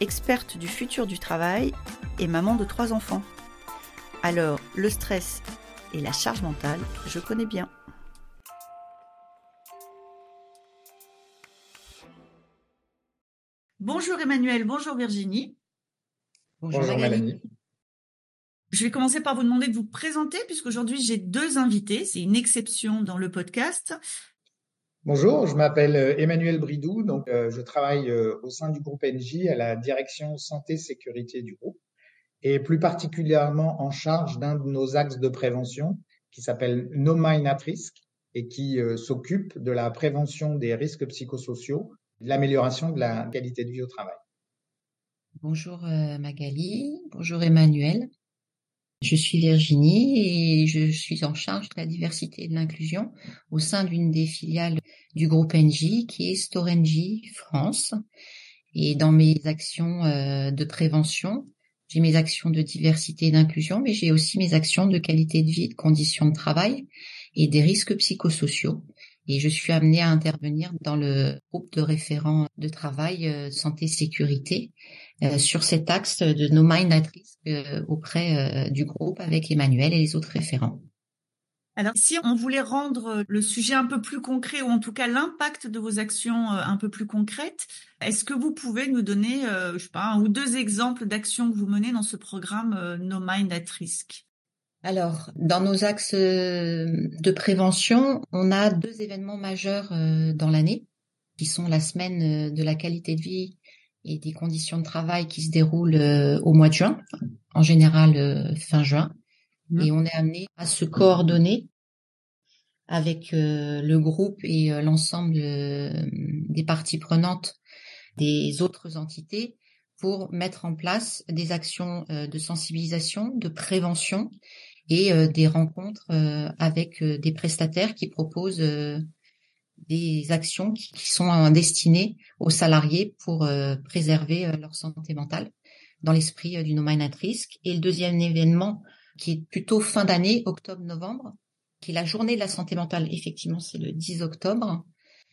experte du futur du travail et maman de trois enfants. Alors, le stress et la charge mentale, je connais bien. Bonjour Emmanuel, bonjour Virginie. Bonjour, Mélanie. Je vais commencer par vous demander de vous présenter puisqu'aujourd'hui j'ai deux invités, c'est une exception dans le podcast. Bonjour, je m'appelle euh, Emmanuel Bridou, donc euh, je travaille euh, au sein du groupe NJ à la direction santé sécurité du groupe et plus particulièrement en charge d'un de nos axes de prévention qui s'appelle No Mind at Risk et qui s'occupe de la prévention des risques psychosociaux, de l'amélioration de la qualité de vie au travail. Bonjour Magali, bonjour Emmanuel. Je suis Virginie et je suis en charge de la diversité et de l'inclusion au sein d'une des filiales du groupe NJ qui est StoreNJ France. Et dans mes actions euh, de prévention, j'ai mes actions de diversité et d'inclusion, mais j'ai aussi mes actions de qualité de vie, de conditions de travail et des risques psychosociaux. Et je suis amenée à intervenir dans le groupe de référents de travail euh, santé-sécurité sur cet axe de nos mind at risk auprès euh, du groupe avec Emmanuel et les autres référents. Alors, si on voulait rendre le sujet un peu plus concret, ou en tout cas l'impact de vos actions euh, un peu plus concrètes, est-ce que vous pouvez nous donner, je sais pas, un ou deux exemples d'actions que vous menez dans ce programme No Mind at Risk alors, dans nos axes de prévention, on a deux événements majeurs dans l'année, qui sont la semaine de la qualité de vie et des conditions de travail qui se déroulent euh, au mois de juin, en général euh, fin juin. Mmh. Et on est amené à se coordonner avec euh, le groupe et l'ensemble des parties prenantes des autres entités pour mettre en place des actions de sensibilisation, de prévention et des rencontres avec des prestataires qui proposent des actions qui, sont destinées aux salariés pour euh, préserver euh, leur santé mentale dans l'esprit euh, du No at Risk. Et le deuxième événement, qui est plutôt fin d'année, octobre-novembre, qui est la journée de la santé mentale. Effectivement, c'est le 10 octobre.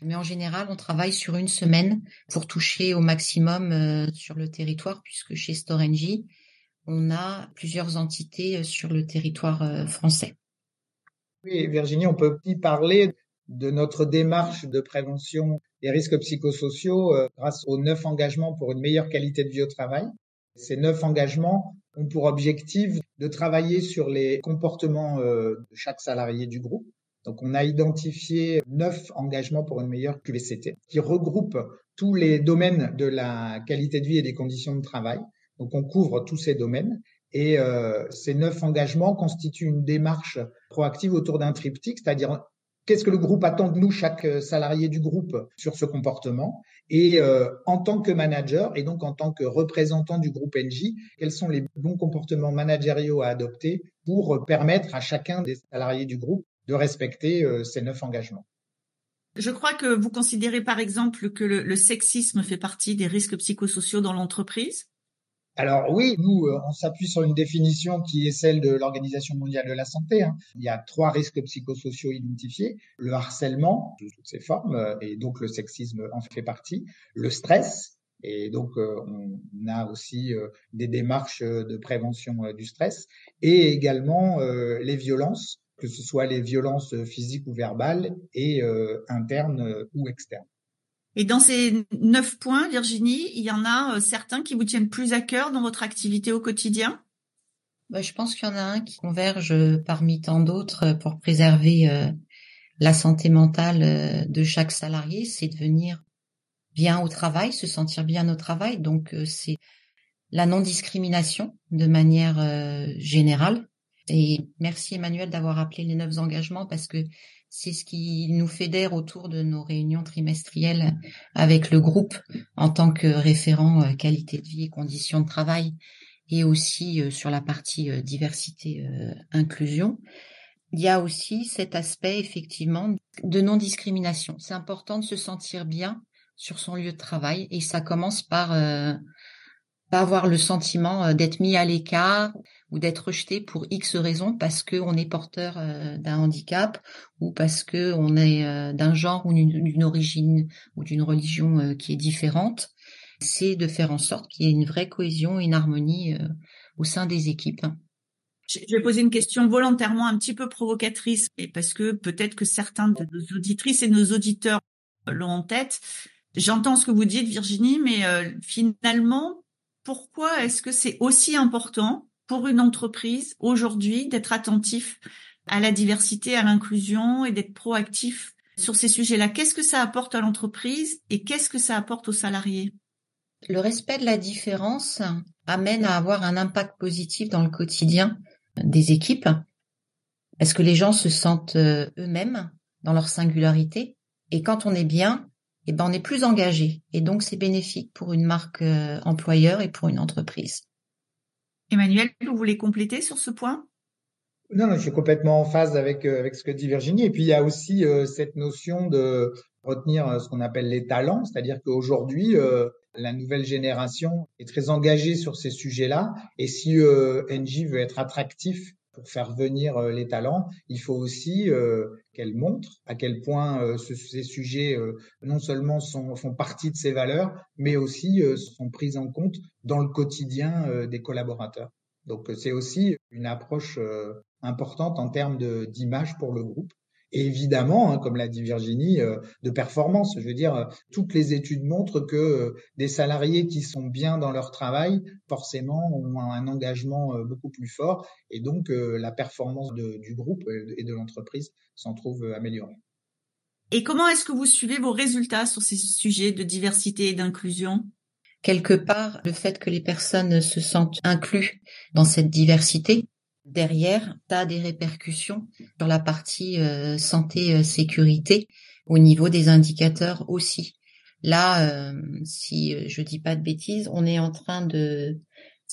Mais en général, on travaille sur une semaine pour toucher au maximum sur le territoire, puisque chez Storengy, on a plusieurs entités sur le territoire français. Oui, Virginie, on peut y parler de notre démarche de prévention des risques psychosociaux euh, grâce aux neuf engagements pour une meilleure qualité de vie au travail. Ces neuf engagements ont pour objectif de travailler sur les comportements euh, de chaque salarié du groupe. Donc on a identifié neuf engagements pour une meilleure QVCT qui regroupent tous les domaines de la qualité de vie et des conditions de travail. Donc on couvre tous ces domaines et euh, ces neuf engagements constituent une démarche proactive autour d'un triptyque, c'est-à-dire Qu'est-ce que le groupe attend de nous, chaque euh, salarié du groupe, sur ce comportement? Et euh, en tant que manager et donc en tant que représentant du groupe NJ, quels sont les bons comportements managériaux à adopter pour permettre à chacun des salariés du groupe de respecter euh, ces neuf engagements? Je crois que vous considérez par exemple que le sexisme fait partie des risques psychosociaux dans l'entreprise. Alors oui, nous, euh, on s'appuie sur une définition qui est celle de l'Organisation mondiale de la santé. Hein. Il y a trois risques psychosociaux identifiés. Le harcèlement, de toutes ses formes, euh, et donc le sexisme en fait partie. Le stress, et donc euh, on a aussi des démarches de prévention du stress. Et également les violences, que ce soit les violences physiques ou verbales, et internes ou externes. Et dans ces neuf points, Virginie, il y en a euh, certains qui vous tiennent plus à cœur dans votre activité au quotidien? Bah, Je pense qu'il y en a un qui converge euh, parmi tant d'autres euh, pour préserver la santé mentale de chaque salarié, c'est de venir bien au travail, se sentir bien au travail. Donc c'est la non-discrimination de manière générale. Et merci Emmanuel d'avoir appelé les neuf engagements parce que c'est ce qui nous fédère autour de nos réunions trimestrielles avec le groupe en tant que référent euh, qualité de vie et conditions de travail. et aussi sur la partie diversité inclusion. Il y a aussi cet aspect effectivement de non-discrimination. C'est important de se sentir bien sur son lieu de travail et ça commence par pas avoir le sentiment d'être mis à l'écart ou d'être rejeté pour X raisons parce qu'on est porteur d'un handicap ou parce que on est d'un genre ou d'une origine ou d'une religion qui est différente c'est de faire en sorte qu'il y ait une vraie cohésion, une harmonie euh, au sein des équipes. Je vais poser une question volontairement un petit peu provocatrice, et parce que peut-être que certains de nos auditrices et nos auditeurs l'ont en tête. J'entends ce que vous dites, Virginie, mais euh, finalement, pourquoi est-ce que c'est aussi important pour une entreprise aujourd'hui d'être attentif à la diversité, à l'inclusion et d'être proactif sur ces sujets-là. Qu'est-ce que ça apporte à l'entreprise et qu'est-ce que ça apporte aux salariés? Le respect de la différence amène à avoir un impact positif dans le quotidien des équipes. Parce que les gens se sentent euh, eux-mêmes dans leur singularité. Et quand on est bien, eh ben on est plus engagé. Et donc c'est bénéfique pour une marque euh, employeur et pour une entreprise. Emmanuel, vous voulez compléter sur ce point? Non, je suis complètement en phase avec euh, avec ce que dit Virginie. Et puis il y a aussi cette notion de retenir ce qu'on appelle les talents, c'est-à-dire qu'aujourd'hui, la nouvelle génération est très engagée sur ces sujets-là. Et si euh, NJ veut être attractif pour faire venir euh, les talents, il faut aussi euh, qu'elle montre à quel point euh, ces sujets non seulement font partie de ses valeurs, mais aussi sont pris en compte dans le quotidien des collaborateurs. Donc c'est aussi une approche importante en termes d'image pour le groupe évidemment, hein, comme l'a dit Virginie, euh, de performance. Je veux dire, euh, toutes les études montrent que euh, des salariés qui sont bien dans leur travail, forcément, ont un engagement beaucoup plus fort, et donc la performance du groupe et de l'entreprise s'en trouve améliorée. Et comment est-ce que vous suivez vos résultats sur ces sujets de diversité et d'inclusion? Quelque part, le fait que les personnes se sentent inclus dans cette diversité, derrière, tu as des répercussions sur la partie euh, santé euh, sécurité au niveau des indicateurs aussi. Là, euh, si je dis pas de bêtises, on est en train de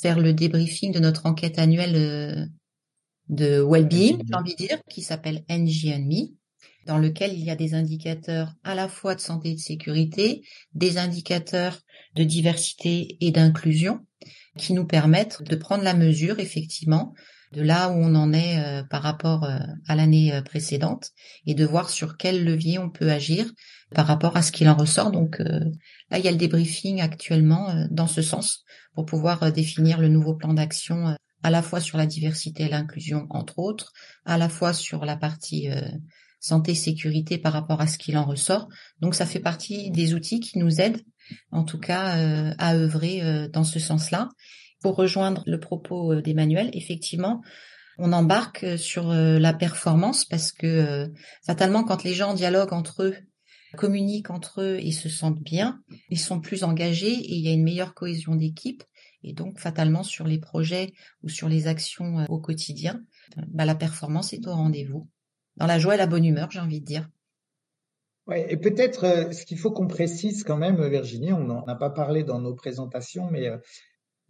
faire le débriefing de notre enquête annuelle de well-being, j'ai envie de dire, qui s'appelle NGNME, dans lequel il y a des indicateurs à la fois de santé et de sécurité, des indicateurs de diversité et d'inclusion, qui nous permettent de prendre la mesure effectivement de là où on en est euh, par rapport euh, à l'année euh, précédente et de voir sur quel levier on peut agir par rapport à ce qu'il en ressort. Donc là, il y a le débriefing actuellement dans ce sens pour pouvoir définir le nouveau plan d'action à la fois sur la diversité et l'inclusion, entre autres, à la fois sur la partie santé sécurité par rapport à ce qu'il en ressort. Donc ça fait partie des outils qui nous aident, en tout cas, à œuvrer dans ce sens-là pour rejoindre le propos euh, d'Emmanuel, effectivement, on embarque euh, sur euh, la performance parce que fatalement, quand les gens dialoguent entre eux, communiquent entre eux et se sentent bien, ils sont plus engagés et il y a une meilleure cohésion d'équipe. Et donc, fatalement, sur les projets ou sur les actions au quotidien, bah, la performance est au rendez-vous. Dans la joie et la bonne humeur, j'ai envie de dire. Ouais, et peut-être ce qu'il faut qu'on précise quand même, Virginie, on n'en a pas parlé dans nos présentations, mais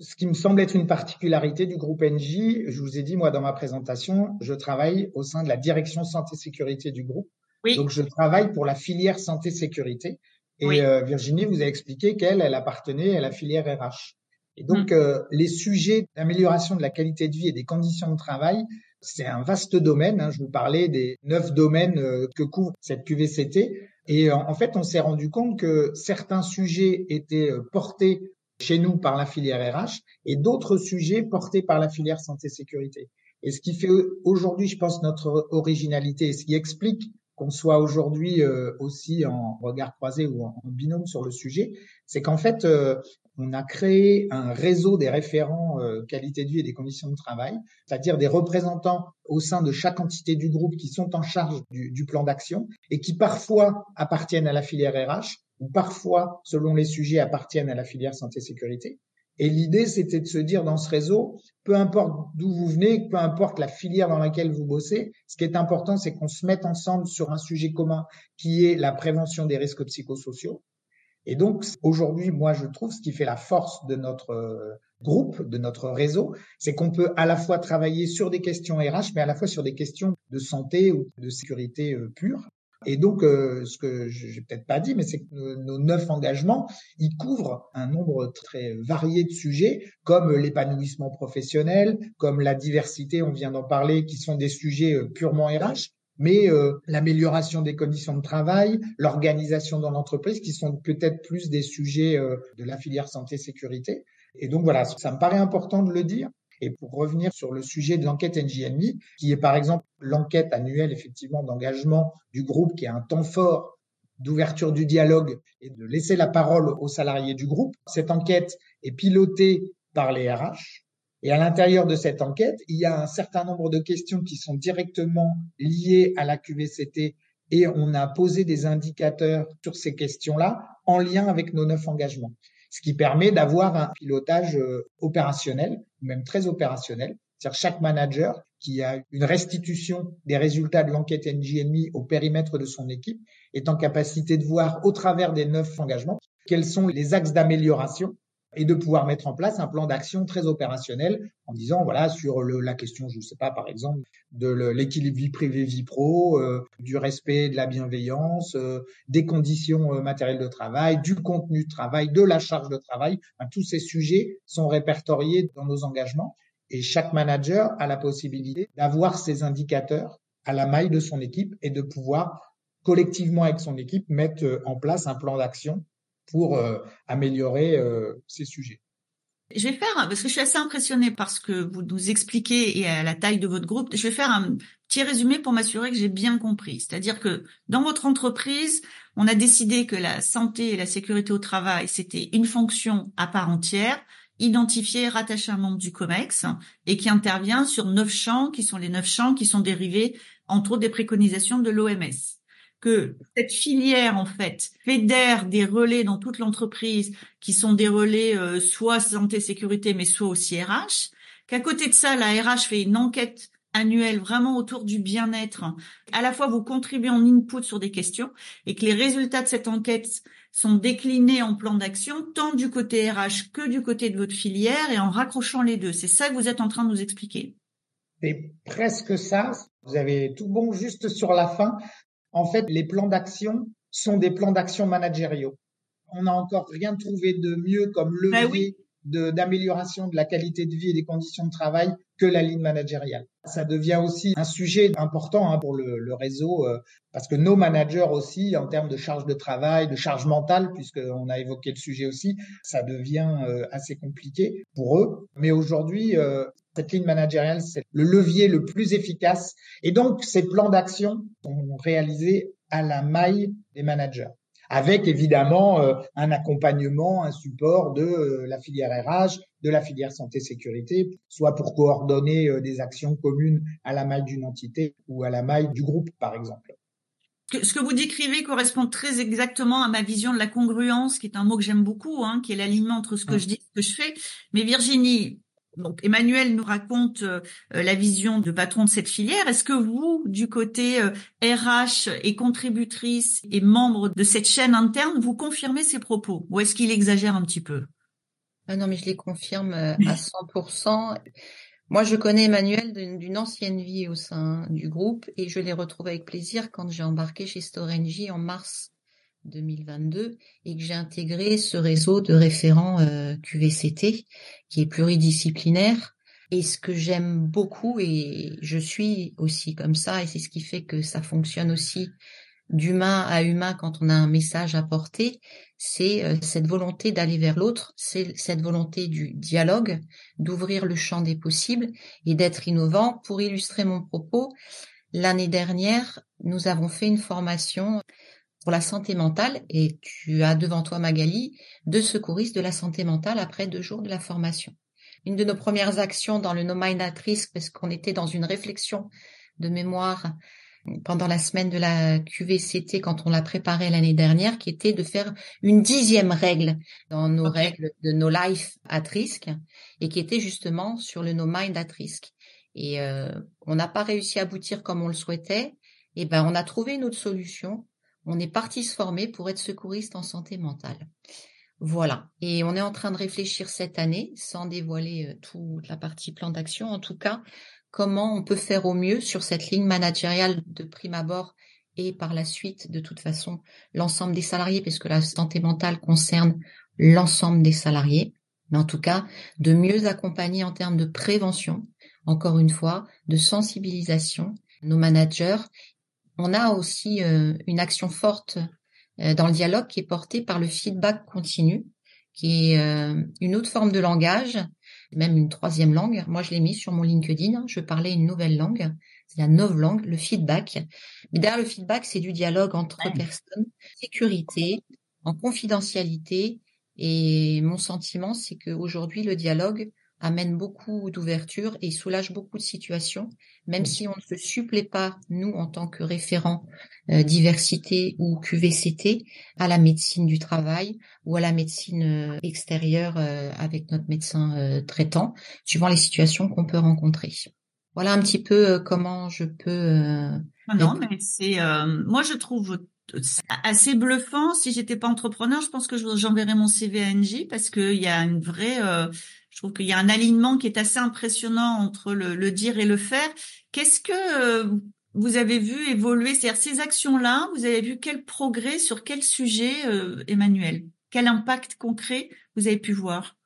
ce qui me semble être une particularité du groupe NJ, je vous ai dit, moi, dans ma présentation, je travaille au sein de la direction santé-sécurité du groupe. Oui. Donc, je travaille pour la filière santé-sécurité. Et euh, Virginie vous a expliqué qu'elle, elle appartenait à la filière RH. Et donc, mmh. euh, les sujets d'amélioration de la qualité de vie et des conditions de travail, c'est un vaste domaine. Hein. Je vous parlais des neuf domaines euh, que couvre cette QVCT. Et en fait, on s'est rendu compte que certains sujets étaient portés chez nous par la filière RH et d'autres sujets portés par la filière santé-sécurité. Et ce qui fait aujourd'hui, je pense, notre originalité et ce qui explique qu'on soit aujourd'hui euh, aussi en regard croisé ou en, binôme sur le sujet, c'est qu'en fait, euh, on a créé un réseau des référents euh, qualité de vie et des conditions de travail, c'est-à-dire des représentants au sein de chaque entité du groupe qui sont en charge du, du plan d'action et qui parfois appartiennent à la filière RH ou parfois, selon les sujets, appartiennent à la filière santé-sécurité. Et l'idée, c'était de se dire dans ce réseau, peu importe d'où vous venez, peu importe la filière dans laquelle vous bossez, ce qui est important, c'est qu'on se mette ensemble sur un sujet commun qui est la prévention des risques psychosociaux. Et donc, aujourd'hui, moi, je trouve ce qui fait la force de notre euh, groupe, de notre réseau, c'est qu'on peut à la fois travailler sur des questions RH, mais à la fois sur des questions de santé ou de sécurité euh, pure. Et donc, euh, ce que j'ai peut-être pas dit, mais c'est que nos, neuf engagements, ils couvrent un nombre très varié de sujets, comme l'épanouissement professionnel, comme la diversité, on vient d'en parler, qui sont des sujets purement RH, mais euh, l'amélioration des conditions de travail, l'organisation dans l'entreprise, qui sont peut-être plus des sujets euh, de la filière santé-sécurité. Et donc voilà, ça me paraît important de le dire. Et pour revenir sur le sujet de l'enquête NGNI, qui est par exemple l'enquête annuelle effectivement d'engagement du groupe, qui est un temps fort d'ouverture du dialogue et de laisser la parole aux salariés du groupe. Cette enquête est pilotée par les RH et à l'intérieur de cette enquête, il y a un certain nombre de questions qui sont directement liées à la QVCT et on a posé des indicateurs sur ces questions-là en lien avec nos neuf engagements, ce qui permet d'avoir un pilotage euh, opérationnel, même très opérationnel. C'est-à-dire chaque manager qui a une restitution des résultats de l'enquête NGNMI au périmètre de son équipe est en capacité de voir au travers des neuf engagements quels sont les axes d'amélioration et de pouvoir mettre en place un plan d'action très opérationnel en disant voilà sur le, la question je ne sais pas par exemple de l'équilibre vie privée vie pro euh, du respect de la bienveillance euh, des conditions euh, matérielles de travail du contenu de travail de la charge de travail. Tous ces sujets sont répertoriés dans nos engagements et chaque manager a la possibilité d'avoir ces indicateurs à la maille de son équipe et de pouvoir collectivement avec son équipe mettre en place un plan d'action pour euh, améliorer euh, ces sujets. Je vais faire, parce que je suis assez impressionnée par ce que vous nous expliquez et à la taille de votre groupe, je vais faire un petit résumé pour m'assurer que j'ai bien compris. C'est-à-dire que dans votre entreprise, on a décidé que la santé et la sécurité au travail, c'était une fonction à part entière, identifiée, rattachée à un membre du COMEX, et qui intervient sur neuf champs, qui sont les neuf champs qui sont dérivés, entre autres, des préconisations de l'OMS que cette filière en fait fédère des relais dans toute l'entreprise qui sont des relais euh, soit santé sécurité mais soit aussi RH qu'à côté de ça la RH fait une enquête annuelle vraiment autour du bien-être. À la fois vous contribuez en input sur des questions et que les résultats de cette enquête sont déclinés en plan d'action tant du côté RH que du côté de votre filière et en raccrochant les deux. C'est ça que vous êtes en train de nous expliquer. C'est presque ça. Vous avez tout bon juste sur la fin en fait, les plans d'action sont des plans d'action managériaux. On n'a encore rien trouvé de mieux comme levier d'amélioration de, la qualité de vie et des conditions de travail que la ligne managériale. Ça devient aussi un sujet important hein, pour le, réseau euh, parce que nos managers aussi, en termes de charge de travail, de charge mentale, puisqu'on a évoqué le sujet aussi, ça devient euh, assez compliqué pour eux. Mais aujourd'hui, euh, cette ligne managériale, c'est le levier le plus efficace. Et donc, ces plans d'action sont réalisés à la maille des managers avec évidemment euh, un accompagnement, un support de euh, la filière RH, de la filière santé-sécurité, soit pour coordonner euh, des actions communes à la maille d'une entité ou à la maille du groupe, par exemple. Ce que vous décrivez correspond très exactement à ma vision de la congruence, qui est un mot que j'aime beaucoup, hein, qui est l'alignement entre ce que je dis et ce que je fais. Mais Virginie, donc Emmanuel nous raconte euh, la vision de patron de cette filière. Est-ce que vous, du côté RH euh, et contributrice et membre de cette chaîne interne, vous confirmez ces propos ou est-ce qu'il exagère un petit peu? Ah Non, mais je les confirme euh, à 100%. Moi, je connais Emmanuel d'une ancienne vie au sein du groupe et je l'ai retrouvé avec plaisir quand j'ai embarqué chez Storengy en mars 2022 et que j'ai intégré ce réseau de référents euh, QVCT qui est pluridisciplinaire. Et ce que j'aime beaucoup, et je suis aussi comme ça, et c'est ce qui fait que ça fonctionne aussi d'humain à humain quand on a un message à porter, c'est euh, cette volonté d'aller vers l'autre, c'est cette volonté du dialogue, d'ouvrir le champ des possibles et d'être innovant. Pour illustrer mon propos, l'année dernière, nous avons fait une formation pour la santé mentale et tu as devant toi Magali deux secouristes de la santé mentale après deux jours de la formation. Une de nos premières actions dans le No Mind at Risk, parce qu'on était dans une réflexion de mémoire pendant la semaine de la QVCT quand on l'a préparée l'année dernière, qui était de faire une dixième règle dans nos règles de No Life at Risk et qui était justement sur le No Mind at Risk. Et euh, on n'a pas réussi à aboutir comme on le souhaitait. Et ben on a trouvé une autre solution on est parti se former pour être secouriste en santé mentale. Voilà. Et on est en train de réfléchir cette année, sans dévoiler euh, toute la partie plan d'action, en tout cas, comment on peut faire au mieux sur cette ligne managériale de prime abord et par la suite, de toute façon, l'ensemble des salariés, puisque la santé mentale concerne l'ensemble des salariés, mais en tout cas, de mieux accompagner en termes de prévention, encore une fois, de sensibilisation, nos managers. On a aussi euh, une action forte euh, dans le dialogue qui est portée par le feedback continu, qui est euh, une autre forme de langage, même une troisième langue. Moi, je l'ai mis sur mon LinkedIn. Hein. Je parlais une nouvelle langue. C'est la nouvelle langue, le feedback. Mais derrière le feedback, c'est du dialogue entre personnes, sécurité, en confidentialité. Et mon sentiment, c'est qu'aujourd'hui, le dialogue amène beaucoup d'ouverture et soulage beaucoup de situations, même si on ne se supplée pas, nous, en tant que référents euh, diversité ou QVCT, à la médecine du travail ou à la médecine euh, extérieure euh, avec notre médecin traitant, suivant les situations qu'on peut rencontrer. Voilà un petit peu comment je peux. Ah non, mais c'est moi je trouve assez bluffant. Si j'étais pas entrepreneur, je pense que j'enverrais mon CV à NJ parce qu'il y a une vraie je trouve qu'il y a un alignement qui est assez impressionnant entre le, dire et le faire. Qu'est-ce que euh, vous avez vu évoluer? C'est-à-dire ces actions-là, vous avez vu quel progrès sur quel sujet, euh, Emmanuel? Quel impact concret vous avez pu voir?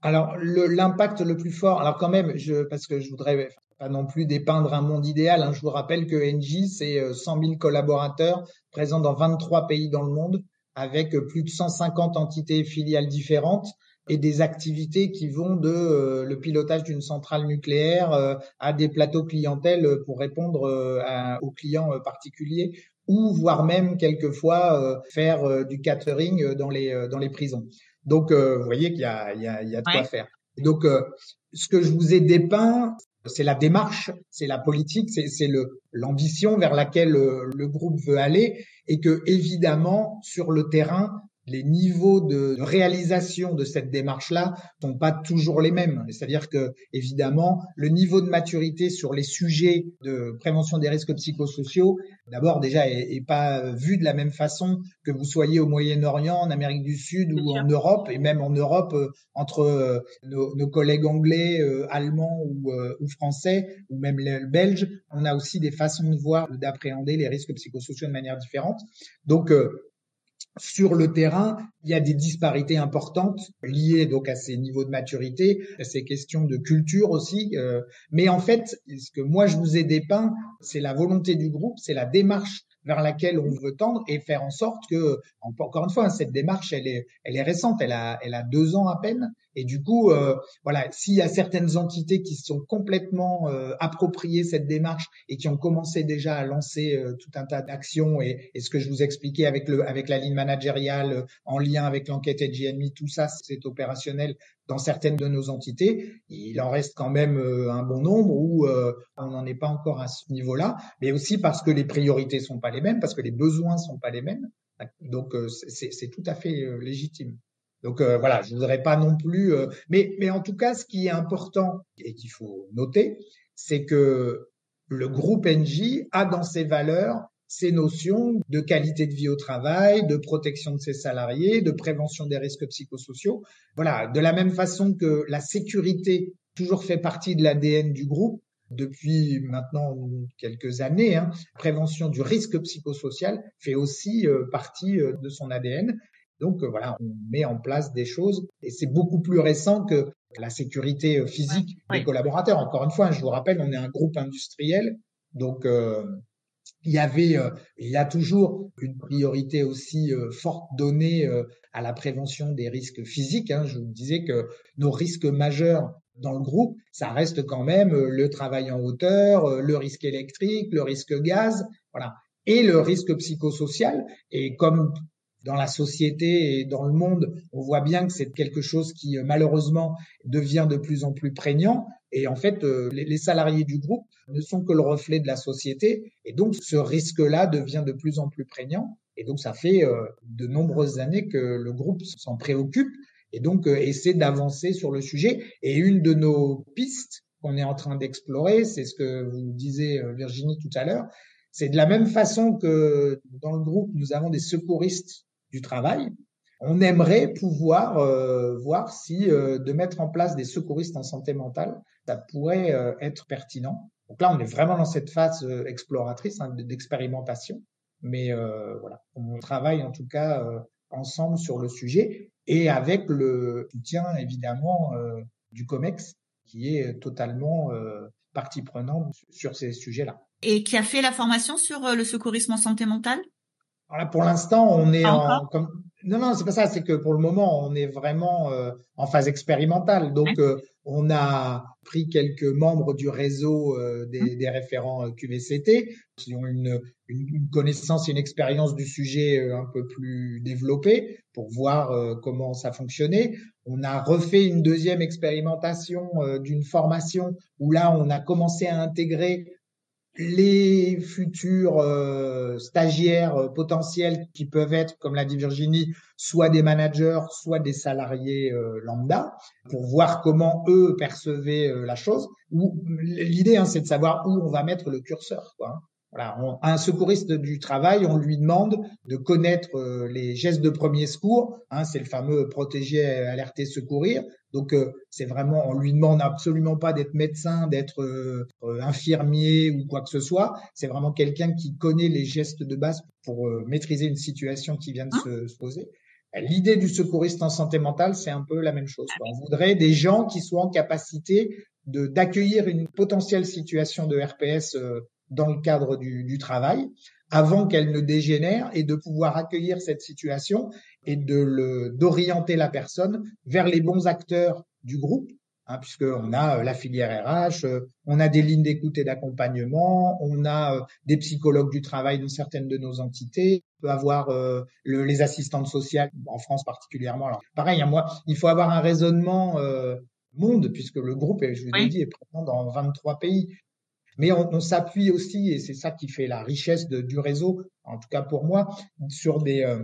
Alors l'impact le, plus fort, alors quand même, je, parce que je voudrais pas non plus dépeindre un monde idéal, hein, je vous rappelle que NJ, c'est 100 euh, 000 collaborateurs présents dans 23 pays dans le monde, avec plus de 150 entités filiales différentes et des activités qui vont de euh, le pilotage d'une centrale nucléaire euh, à des plateaux clientèle pour répondre euh, aux clients particuliers ou voire même quelquefois faire du catering dans les dans les prisons. Donc vous voyez qu'il y a il y a, il y a de quoi faire. Donc ce que je vous ai dépeint, c'est la démarche, c'est la politique, c'est le l'ambition vers laquelle le groupe veut aller et que évidemment sur le terrain les niveaux de réalisation de cette démarche-là sont pas toujours les mêmes. C'est-à-dire que, évidemment, le niveau de maturité sur les sujets de prévention des risques psychosociaux, d'abord déjà, est, pas vu de la même façon que vous soyez au Moyen-Orient, en Amérique du Sud ou en Europe, et même en Europe euh, entre euh, nos, collègues anglais, euh, allemands ou, ou, français, ou même les belges, on a aussi des façons de voir, d'appréhender les risques psychosociaux de manière différente. Donc, sur le terrain, il y a des disparités importantes liées donc à ces niveaux de maturité, à ces questions de culture aussi. Euh, mais en fait, ce que moi je vous ai dépeint, c'est la volonté du groupe, c'est la démarche vers laquelle on veut tendre et faire en sorte que, encore une fois, cette démarche, elle est, elle est récente, elle a, elle a deux ans à peine, et du coup, euh, voilà, s'il y a certaines entités qui sont complètement euh, appropriées cette démarche et qui ont commencé déjà à lancer euh, tout un tas d'actions et, et, ce que je vous expliquais avec le avec la ligne managériale euh, en lien avec l'enquête EGNMI, tout ça c'est opérationnel dans certaines de nos entités. Il en reste quand même un bon nombre où on n'en est pas encore à ce niveau-là, mais aussi parce que les priorités sont pas les mêmes, parce que les besoins sont pas les mêmes. Donc c'est tout à fait légitime. Donc euh, voilà, je voudrais pas non plus, euh, mais mais en tout cas, ce qui est important et qu'il faut noter, c'est que le groupe NJ a dans ses valeurs ces notions de qualité de vie au travail, de protection de ses salariés, de prévention des risques psychosociaux. Voilà, de la même façon que la sécurité toujours fait partie de l'ADN du groupe depuis maintenant quelques années. Hein, prévention du risque psychosocial fait aussi euh, partie de son ADN. Donc euh, voilà, on met en place des choses et c'est beaucoup plus récent que la sécurité euh, physique des collaborateurs. Encore une fois, je vous rappelle, on est un groupe industriel, donc euh, il y avait, il y a toujours une priorité aussi forte donnée à la prévention des risques physiques. Hein. Je vous disais que nos risques majeurs dans le groupe, ça reste quand même le travail en hauteur, le risque électrique, le risque gaz, voilà, et le risque psychosocial. Et comme dans la société et dans le monde, on voit bien que c'est quelque chose qui euh, malheureusement devient de plus en plus prégnant. Et en fait, euh, les salariés du groupe ne sont que le reflet de la société. Et donc, ce risque-là devient de plus en plus prégnant. Et donc, ça fait euh, de nombreuses années que le groupe s'en préoccupe et donc essaie d'avancer sur le sujet. Et une de nos pistes qu'on est en train d'explorer, c'est ce que vous disiez Virginie tout à l'heure, C'est de la même façon que dans le groupe, nous avons des secouristes du travail. On aimerait pouvoir euh, voir si euh, de mettre en place des secouristes en santé mentale, ça pourrait euh, être pertinent. Donc là, on est vraiment dans cette phase exploratrice hein, d'expérimentation. Mais voilà, on travaille en tout cas ensemble sur le sujet et avec le soutien évidemment du COMEX qui est totalement partie prenante sur ces sujets-là. Et qui a fait la formation sur euh, le secourisme en santé mentale? Alors pour l'instant, on est en comme non non, c'est pas ça, c'est que pour le moment, on est vraiment euh, en phase expérimentale. Donc euh, on a pris quelques membres du réseau des, mmh. des, référents QVCT qui ont une, une, une, connaissance et une expérience du sujet un peu plus développée pour voir comment ça fonctionnait. On a refait une deuxième expérimentation d'une formation où là, on a commencé à intégrer les futurs euh, stagiaires euh, potentiels qui peuvent être, comme l'a dit Virginie, soit des managers, soit des salariés euh, lambda, pour voir comment eux percevaient la chose. L'idée, hein, c'est de savoir où on va mettre le curseur. Quoi, hein. Voilà, un secouriste du travail, on lui demande de connaître euh, les gestes de premier secours. Hein, c'est le fameux protéger, alerter, secourir. Donc euh, c'est vraiment, on lui demande absolument pas d'être médecin, d'être euh, infirmier ou quoi que ce soit. C'est vraiment quelqu'un qui connaît les gestes de base pour maîtriser une situation qui vient de se, se poser. L'idée du secouriste en santé mentale, c'est un peu la même chose. On voudrait des gens qui soient en capacité de d'accueillir une potentielle situation de RPS dans le cadre du, du travail avant qu'elle ne dégénère et de pouvoir accueillir cette situation et de le d'orienter la personne vers les bons acteurs du groupe hein, puisqu'on a euh, la filière RH, euh, on a des lignes d'écoute et d'accompagnement, on a euh, des psychologues du travail dans certaines de nos entités, on peut avoir le, les assistantes sociales en France particulièrement. Alors pareil, hein, moi, il faut avoir un raisonnement monde puisque le groupe, je vous l'ai dit, est présent dans 23 pays. Mais on, on s'appuie aussi, et c'est ça qui fait la richesse de, du réseau, en tout cas pour moi, sur des, euh,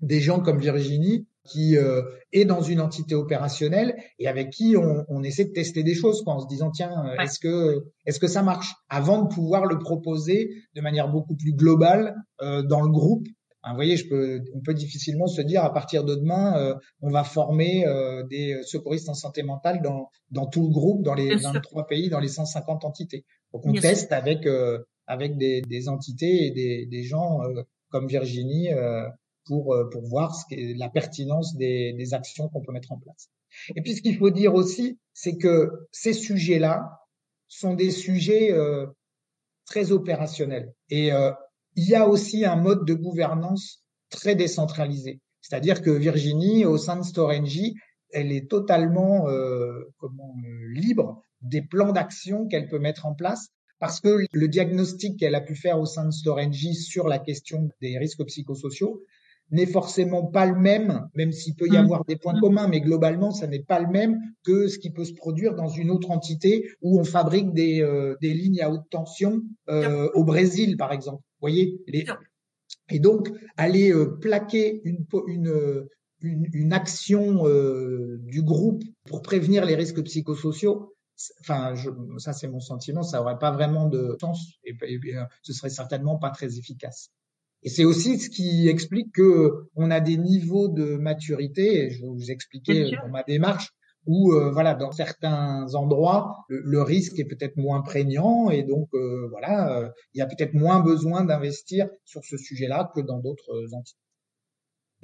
des gens comme Virginie, qui euh, est dans une entité opérationnelle et avec qui on, on essaie de tester des choses quoi, en se disant tiens euh, est-ce que est-ce que ça marche? Avant de pouvoir le proposer de manière beaucoup plus globale euh, dans le groupe Hein, vous voyez, je peux, on peut difficilement se dire à partir de demain, euh, on va former euh, des secouristes en santé mentale dans, dans tout le groupe, dans les 23 pays, dans les 150 entités. Donc on teste avec euh, avec des, des, entités et des, des gens comme Virginie pour pour voir ce qu'est la pertinence des, des actions qu'on peut mettre en place. Et puis ce qu'il faut dire aussi, c'est que ces sujets-là sont des sujets très opérationnels et il y a aussi un mode de gouvernance très décentralisé. C'est-à-dire que Virginie, au sein de Storengy, elle est totalement euh, comment, euh, libre des plans d'action qu'elle peut mettre en place parce que le diagnostic qu'elle a pu faire au sein de Storengy sur la question des risques psychosociaux n'est forcément pas le même, même s'il peut y mmh. avoir des points mmh. communs, mais globalement, ça n'est pas le même que ce qui peut se produire dans une autre entité où on fabrique des, euh, des lignes à haute tension au Brésil, par exemple voyez les... Et donc, aller euh, plaquer une, une, une, une action euh, du groupe pour prévenir les risques psychosociaux, enfin, je, ça c'est mon sentiment, ça aurait pas vraiment de sens et, et, euh, ce serait certainement pas très efficace. Et c'est aussi ce qui explique que on a des niveaux de maturité, et je vais vous expliquer dans ma démarche, où euh, voilà dans certains endroits le, risque est peut-être moins prégnant et donc euh, voilà euh, il y a peut-être moins besoin d'investir sur ce sujet-là que dans d'autres entités.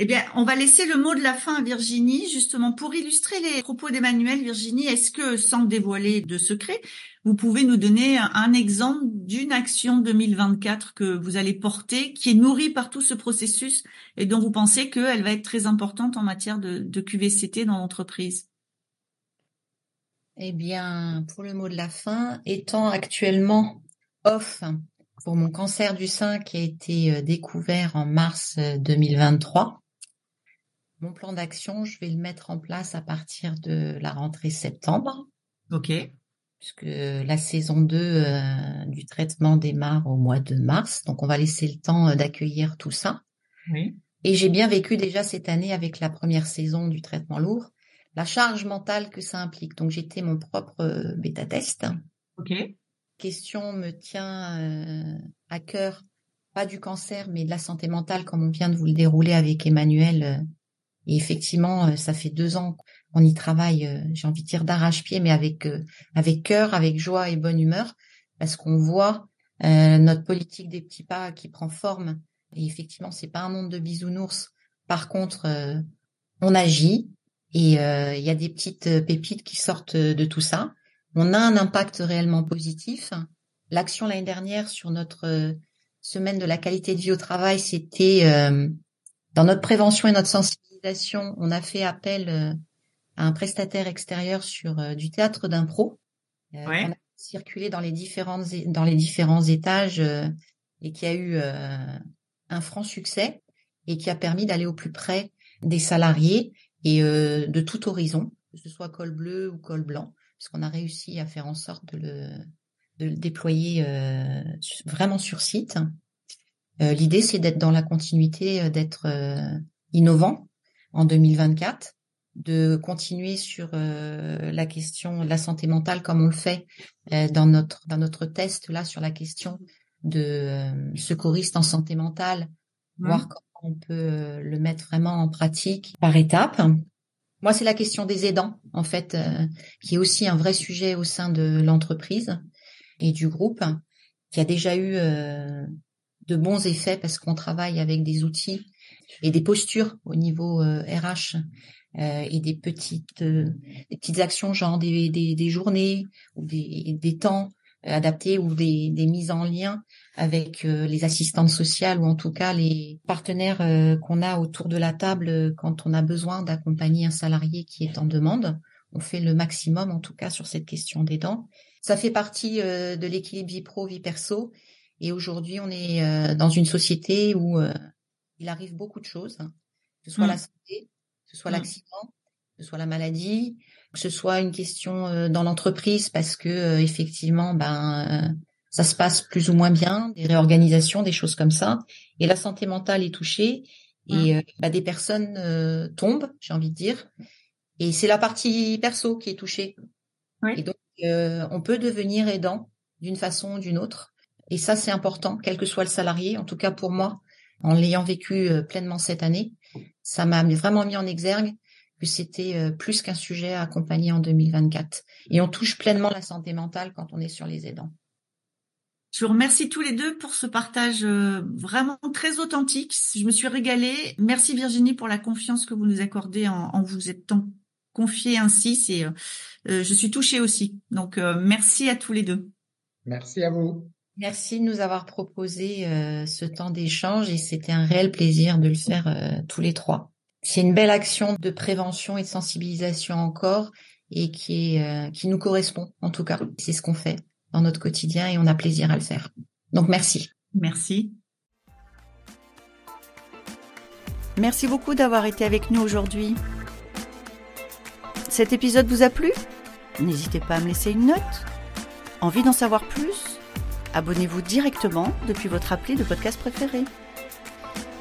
Eh bien, on va laisser le mot de la fin à Virginie, justement, pour illustrer les propos d'Emmanuel. Virginie, est-ce que, sans dévoiler de secret, vous pouvez nous donner un exemple d'une action 2024 que vous allez porter, qui est nourrie par tout ce processus et dont vous pensez qu'elle va être très importante en matière de, de QVCT dans l'entreprise? Eh bien, pour le mot de la fin, étant actuellement off pour mon cancer du sein qui a été euh, découvert en mars 2023, euh, mon plan d'action, je vais le mettre en place à partir de la rentrée septembre. OK. Puisque la saison 2 euh, du traitement démarre au mois de mars. Donc, on va laisser le temps d'accueillir tout ça. Oui. Et j'ai bien vécu déjà cette année avec la première saison du traitement lourd la charge mentale que ça implique. Donc j'étais mon propre euh, bêta test. Ok. question me tient à cœur, pas du cancer, mais de la santé mentale, comme on vient de vous le dérouler avec Emmanuel. Et effectivement, ça fait deux ans qu'on y travaille, j'ai envie de dire d'arrache-pied, mais avec avec cœur, avec joie et bonne humeur, parce qu'on voit notre politique des petits pas qui prend forme. Et effectivement, c'est pas un monde de bisounours. Par contre, on agit et il y a des petites pépites qui sortent de tout ça on a un impact réellement positif. L'action l'année dernière sur notre euh, semaine de la qualité de vie au travail, c'était euh, dans notre prévention et notre sensibilisation, on a fait appel euh, à un prestataire extérieur sur du théâtre d'impro. On a circulé dans les différentes dans les différents étages et qui a eu un franc succès et qui a permis d'aller au plus près des salariés et de tout horizon, que ce soit col bleu ou col blanc puisqu'on a réussi à faire en sorte de le, de le déployer euh, vraiment sur site. Euh, L'idée, c'est d'être dans la continuité, euh, d'être euh, innovant en 2024, de continuer sur euh, la question de la santé mentale comme on le fait dans notre dans notre test là sur la question de secouriste en santé mentale, mmh. voir comment on peut le mettre vraiment en pratique par étapes. Moi, c'est la question des aidants, en fait, euh, qui est aussi un vrai sujet au sein de l'entreprise et du groupe, qui a déjà eu euh, de bons effets parce qu'on travaille avec des outils et des postures au niveau RH euh, et des petites, des petites actions, genre des, des, des journées ou des, des temps adaptés ou des, des mises en lien avec euh, les assistantes sociales ou en tout cas les partenaires euh, qu'on a autour de la table euh, quand on a besoin d'accompagner un salarié qui est en demande. On fait le maximum en tout cas sur cette question des dents. Ça fait partie de l'équilibre vie pro vie perso et aujourd'hui on est dans une société où il arrive beaucoup de choses, que ce soit la mmh. santé, que ce soit mmh. l'accident, que ce soit la maladie, que ce soit une question dans l'entreprise parce que effectivement ben ça se passe plus ou moins bien, des réorganisations, des choses comme ça. Et la santé mentale est touchée et mmh. euh, bah, des personnes euh, tombent, j'ai envie de dire. Et c'est la partie perso qui est touchée. Oui. Et donc, euh, on peut devenir aidant d'une façon ou d'une autre. Et ça, c'est important, quel que soit le salarié. En tout cas, pour moi, en l'ayant vécu pleinement cette année, ça m'a vraiment mis en exergue que c'était plus qu'un sujet à accompagner en 2024. Et on touche pleinement la santé mentale quand on est sur les aidants. Je vous remercie tous les deux pour ce partage euh, vraiment très authentique. Je me suis régalée. Merci Virginie pour la confiance que vous nous accordez en, vous étant confiée ainsi. C'est, euh, euh, je suis touchée aussi. Donc merci à tous les deux. Merci à vous. Merci de nous avoir proposé ce temps d'échange et c'était un réel plaisir de le faire tous les trois. C'est une belle action de prévention et de sensibilisation encore et qui est qui nous correspond en tout cas. C'est ce qu'on fait dans notre quotidien et on a plaisir à le faire. Donc merci. Merci. Merci beaucoup d'avoir été avec nous aujourd'hui. Cet épisode vous a plu? N'hésitez pas à me laisser une note. Envie d'en savoir plus? Abonnez-vous directement depuis votre appli de podcast préféré.